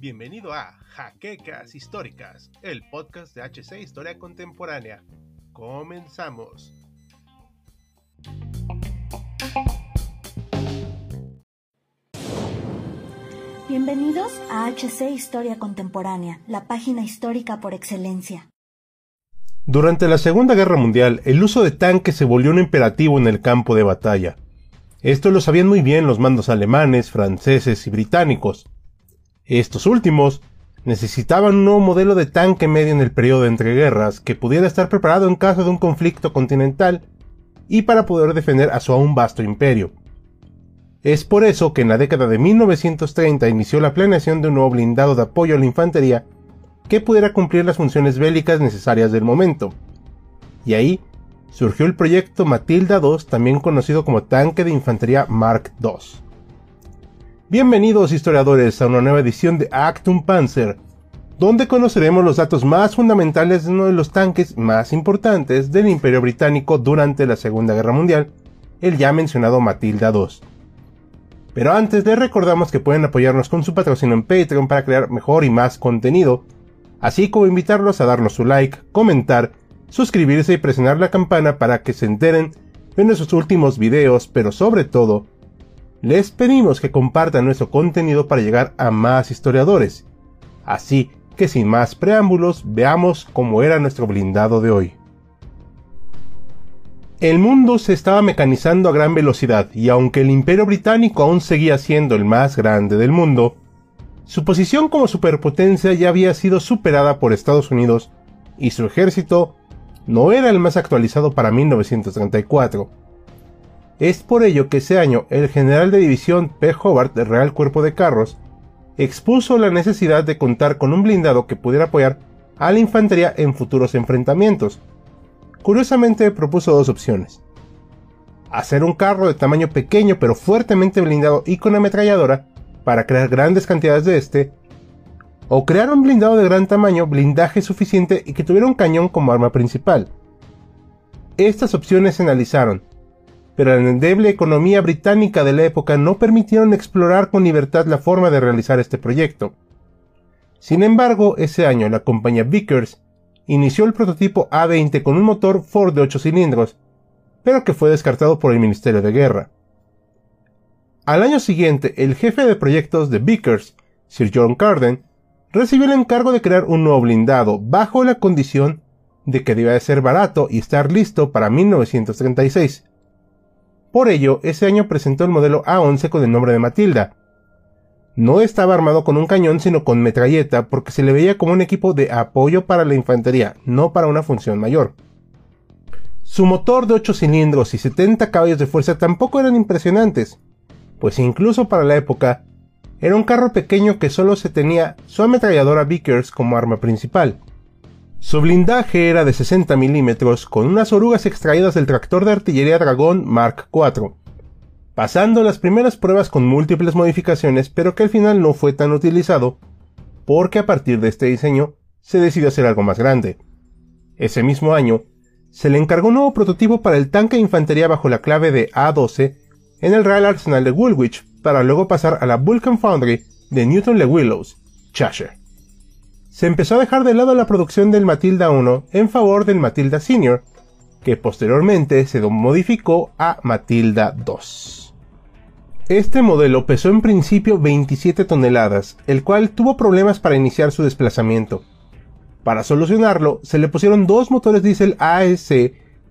Bienvenido a Jaquecas Históricas, el podcast de HC Historia Contemporánea. Comenzamos. Bienvenidos a HC Historia Contemporánea, la página histórica por excelencia. Durante la Segunda Guerra Mundial, el uso de tanques se volvió un imperativo en el campo de batalla. Esto lo sabían muy bien los mandos alemanes, franceses y británicos. Estos últimos necesitaban un nuevo modelo de tanque medio en el periodo entre guerras que pudiera estar preparado en caso de un conflicto continental y para poder defender a su aún vasto imperio. Es por eso que en la década de 1930 inició la planeación de un nuevo blindado de apoyo a la infantería que pudiera cumplir las funciones bélicas necesarias del momento. Y ahí surgió el proyecto Matilda II, también conocido como tanque de infantería Mark II. Bienvenidos historiadores a una nueva edición de Actum Panzer, donde conoceremos los datos más fundamentales de uno de los tanques más importantes del Imperio Británico durante la Segunda Guerra Mundial, el ya mencionado Matilda II. Pero antes les recordamos que pueden apoyarnos con su patrocinio en Patreon para crear mejor y más contenido, así como invitarlos a darnos su like, comentar, suscribirse y presionar la campana para que se enteren de nuestros últimos videos, pero sobre todo, les pedimos que compartan nuestro contenido para llegar a más historiadores. Así que sin más preámbulos, veamos cómo era nuestro blindado de hoy. El mundo se estaba mecanizando a gran velocidad y aunque el imperio británico aún seguía siendo el más grande del mundo, su posición como superpotencia ya había sido superada por Estados Unidos y su ejército no era el más actualizado para 1934. Es por ello que ese año el general de división P. Hobart del Real Cuerpo de Carros expuso la necesidad de contar con un blindado que pudiera apoyar a la infantería en futuros enfrentamientos. Curiosamente propuso dos opciones. Hacer un carro de tamaño pequeño pero fuertemente blindado y con ametralladora para crear grandes cantidades de este, o crear un blindado de gran tamaño, blindaje suficiente y que tuviera un cañón como arma principal. Estas opciones se analizaron, pero la endeble economía británica de la época no permitieron explorar con libertad la forma de realizar este proyecto. Sin embargo, ese año la compañía Vickers inició el prototipo A-20 con un motor Ford de 8 cilindros, pero que fue descartado por el Ministerio de Guerra. Al año siguiente, el jefe de proyectos de Vickers, Sir John Carden, recibió el encargo de crear un nuevo blindado bajo la condición de que debía de ser barato y estar listo para 1936. Por ello, ese año presentó el modelo A11 con el nombre de Matilda. No estaba armado con un cañón sino con metralleta porque se le veía como un equipo de apoyo para la infantería, no para una función mayor. Su motor de 8 cilindros y 70 caballos de fuerza tampoco eran impresionantes, pues incluso para la época, era un carro pequeño que solo se tenía su ametralladora Vickers como arma principal. Su blindaje era de 60 milímetros con unas orugas extraídas del tractor de artillería Dragón Mark IV, pasando las primeras pruebas con múltiples modificaciones pero que al final no fue tan utilizado porque a partir de este diseño se decidió hacer algo más grande. Ese mismo año, se le encargó un nuevo prototipo para el tanque de infantería bajo la clave de A12 en el Real Arsenal de Woolwich para luego pasar a la Vulcan Foundry de Newton Le Willows, Cheshire. Se empezó a dejar de lado la producción del Matilda 1 en favor del Matilda Senior, que posteriormente se modificó a Matilda 2. Este modelo pesó en principio 27 toneladas, el cual tuvo problemas para iniciar su desplazamiento. Para solucionarlo, se le pusieron dos motores diésel ASC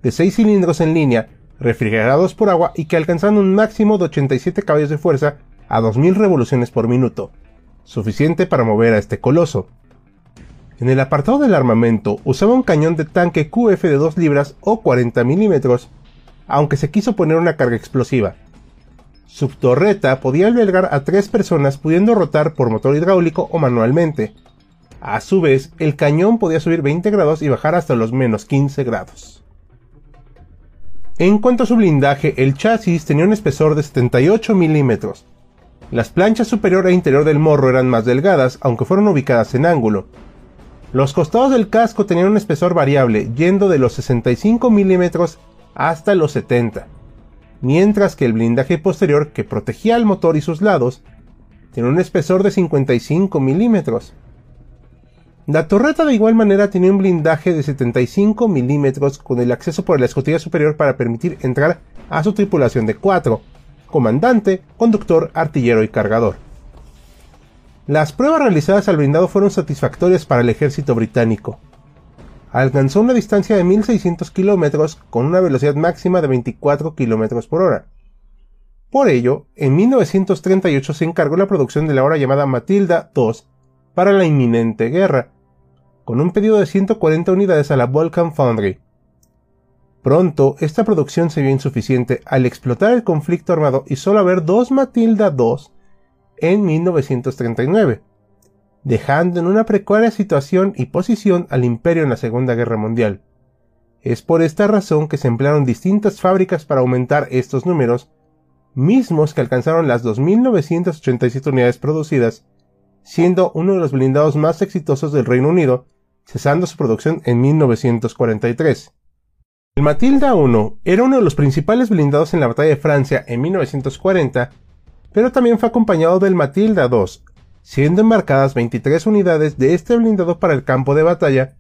de 6 cilindros en línea refrigerados por agua y que alcanzan un máximo de 87 caballos de fuerza a 2000 revoluciones por minuto, suficiente para mover a este coloso. En el apartado del armamento usaba un cañón de tanque QF de 2 libras o 40 milímetros, aunque se quiso poner una carga explosiva. Su torreta podía albergar a tres personas pudiendo rotar por motor hidráulico o manualmente. A su vez, el cañón podía subir 20 grados y bajar hasta los menos 15 grados. En cuanto a su blindaje, el chasis tenía un espesor de 78 milímetros. Las planchas superior e interior del morro eran más delgadas, aunque fueron ubicadas en ángulo. Los costados del casco tenían un espesor variable, yendo de los 65 milímetros hasta los 70. mientras que el blindaje posterior que protegía el motor y sus lados tiene un espesor de 55 milímetros. La torreta de igual manera tenía un blindaje de 75 milímetros con el acceso por la escotilla superior para permitir entrar a su tripulación de 4, comandante, conductor, artillero y cargador. Las pruebas realizadas al blindado fueron satisfactorias para el ejército británico. Alcanzó una distancia de 1600 kilómetros con una velocidad máxima de 24 kilómetros por hora. Por ello, en 1938 se encargó la producción de la ahora llamada Matilda II para la inminente guerra, con un pedido de 140 unidades a la Vulcan Foundry. Pronto, esta producción se vio insuficiente al explotar el conflicto armado y solo haber dos Matilda II en 1939, dejando en una precaria situación y posición al imperio en la Segunda Guerra Mundial. Es por esta razón que se emplearon distintas fábricas para aumentar estos números, mismos que alcanzaron las 2.987 unidades producidas, siendo uno de los blindados más exitosos del Reino Unido cesando su producción en 1943. El Matilda I era uno de los principales blindados en la batalla de Francia en 1940, pero también fue acompañado del Matilda II, siendo embarcadas 23 unidades de este blindado para el campo de batalla,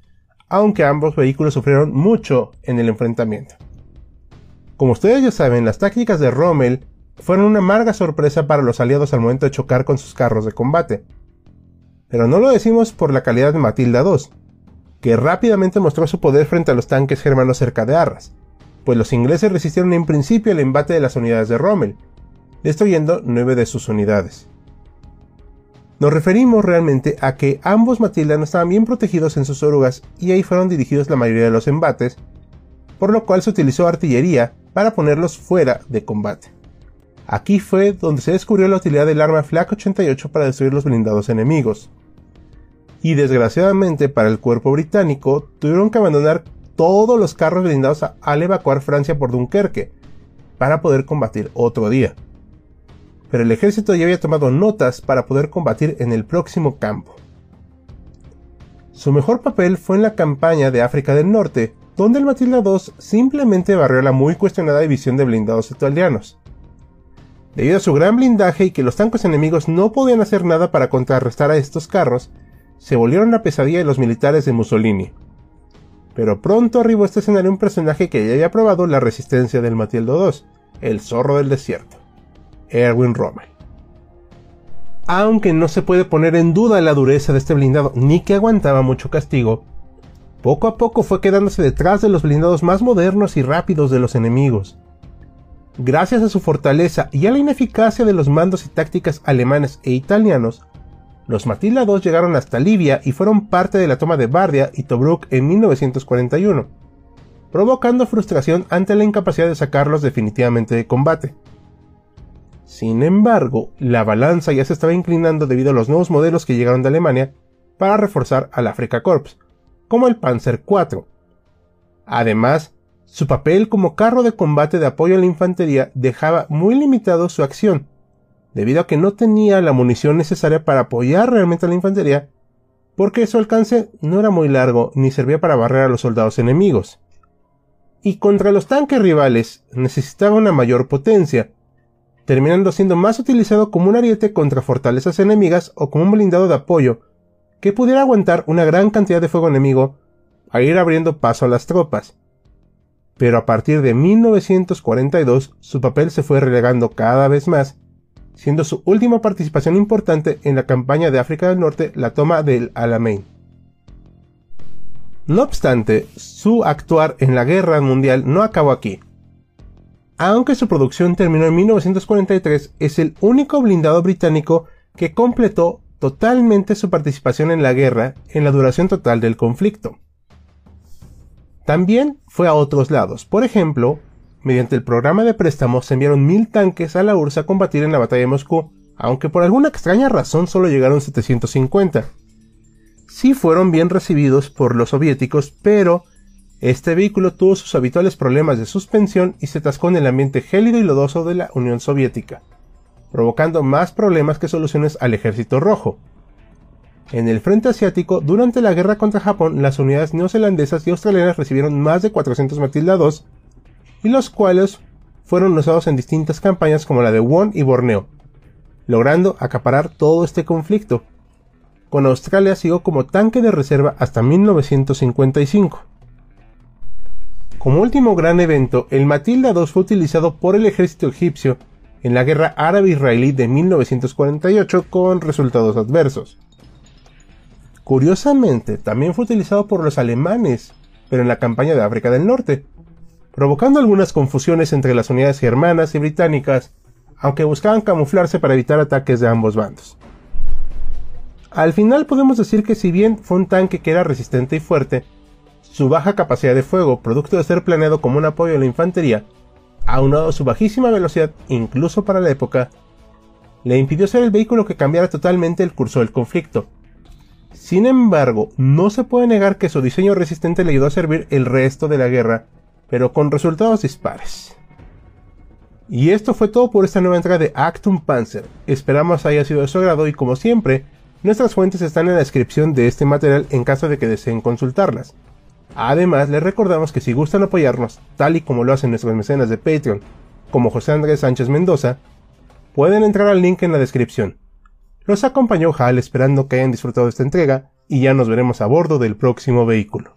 aunque ambos vehículos sufrieron mucho en el enfrentamiento. Como ustedes ya saben, las tácticas de Rommel fueron una amarga sorpresa para los aliados al momento de chocar con sus carros de combate. Pero no lo decimos por la calidad de Matilda II, que rápidamente mostró su poder frente a los tanques germanos cerca de Arras, pues los ingleses resistieron en principio el embate de las unidades de Rommel, destruyendo nueve de sus unidades. Nos referimos realmente a que ambos Matilda no estaban bien protegidos en sus orugas y ahí fueron dirigidos la mayoría de los embates, por lo cual se utilizó artillería para ponerlos fuera de combate. Aquí fue donde se descubrió la utilidad del arma Flak 88 para destruir los blindados enemigos y desgraciadamente para el cuerpo británico tuvieron que abandonar todos los carros blindados al evacuar Francia por Dunkerque para poder combatir otro día. Pero el ejército ya había tomado notas para poder combatir en el próximo campo. Su mejor papel fue en la campaña de África del Norte, donde el Matilda II simplemente barrió la muy cuestionada división de blindados italianos. Debido a su gran blindaje y que los tanques enemigos no podían hacer nada para contrarrestar a estos carros, se volvieron la pesadilla de los militares de Mussolini. Pero pronto arribó a este escenario un personaje que ya había probado la resistencia del Matildo II, el zorro del desierto, Erwin Rommel. Aunque no se puede poner en duda la dureza de este blindado, ni que aguantaba mucho castigo, poco a poco fue quedándose detrás de los blindados más modernos y rápidos de los enemigos. Gracias a su fortaleza y a la ineficacia de los mandos y tácticas alemanes e italianos, los II llegaron hasta Libia y fueron parte de la toma de Bardia y Tobruk en 1941, provocando frustración ante la incapacidad de sacarlos definitivamente de combate. Sin embargo, la balanza ya se estaba inclinando debido a los nuevos modelos que llegaron de Alemania para reforzar al Afrika Korps, como el Panzer IV. Además, su papel como carro de combate de apoyo a la infantería dejaba muy limitado su acción, debido a que no tenía la munición necesaria para apoyar realmente a la infantería, porque su alcance no era muy largo ni servía para barrer a los soldados enemigos. Y contra los tanques rivales necesitaba una mayor potencia, terminando siendo más utilizado como un ariete contra fortalezas enemigas o como un blindado de apoyo, que pudiera aguantar una gran cantidad de fuego enemigo a ir abriendo paso a las tropas. Pero a partir de 1942 su papel se fue relegando cada vez más siendo su última participación importante en la campaña de África del Norte la toma del Alamein. No obstante, su actuar en la guerra mundial no acabó aquí. Aunque su producción terminó en 1943, es el único blindado británico que completó totalmente su participación en la guerra en la duración total del conflicto. También fue a otros lados, por ejemplo, Mediante el programa de préstamos se enviaron mil tanques a la URSS a combatir en la batalla de Moscú, aunque por alguna extraña razón solo llegaron 750. Sí fueron bien recibidos por los soviéticos, pero este vehículo tuvo sus habituales problemas de suspensión y se atascó en el ambiente gélido y lodoso de la Unión Soviética, provocando más problemas que soluciones al ejército rojo. En el frente asiático, durante la guerra contra Japón, las unidades neozelandesas y australianas recibieron más de 400 Matilda II y los cuales fueron usados en distintas campañas como la de Won y Borneo, logrando acaparar todo este conflicto. Con Australia siguió como tanque de reserva hasta 1955. Como último gran evento, el Matilda II fue utilizado por el ejército egipcio en la guerra árabe-israelí de 1948 con resultados adversos. Curiosamente, también fue utilizado por los alemanes, pero en la campaña de África del Norte, provocando algunas confusiones entre las unidades germanas y británicas, aunque buscaban camuflarse para evitar ataques de ambos bandos. Al final podemos decir que si bien fue un tanque que era resistente y fuerte, su baja capacidad de fuego, producto de ser planeado como un apoyo a la infantería, aunado a su bajísima velocidad incluso para la época, le impidió ser el vehículo que cambiara totalmente el curso del conflicto. Sin embargo, no se puede negar que su diseño resistente le ayudó a servir el resto de la guerra, pero con resultados dispares. Y esto fue todo por esta nueva entrega de Actum Panzer. Esperamos haya sido de su agrado y como siempre, nuestras fuentes están en la descripción de este material en caso de que deseen consultarlas. Además, les recordamos que si gustan apoyarnos, tal y como lo hacen nuestros mecenas de Patreon, como José Andrés Sánchez Mendoza, pueden entrar al link en la descripción. Los acompañó Hal esperando que hayan disfrutado esta entrega y ya nos veremos a bordo del próximo vehículo.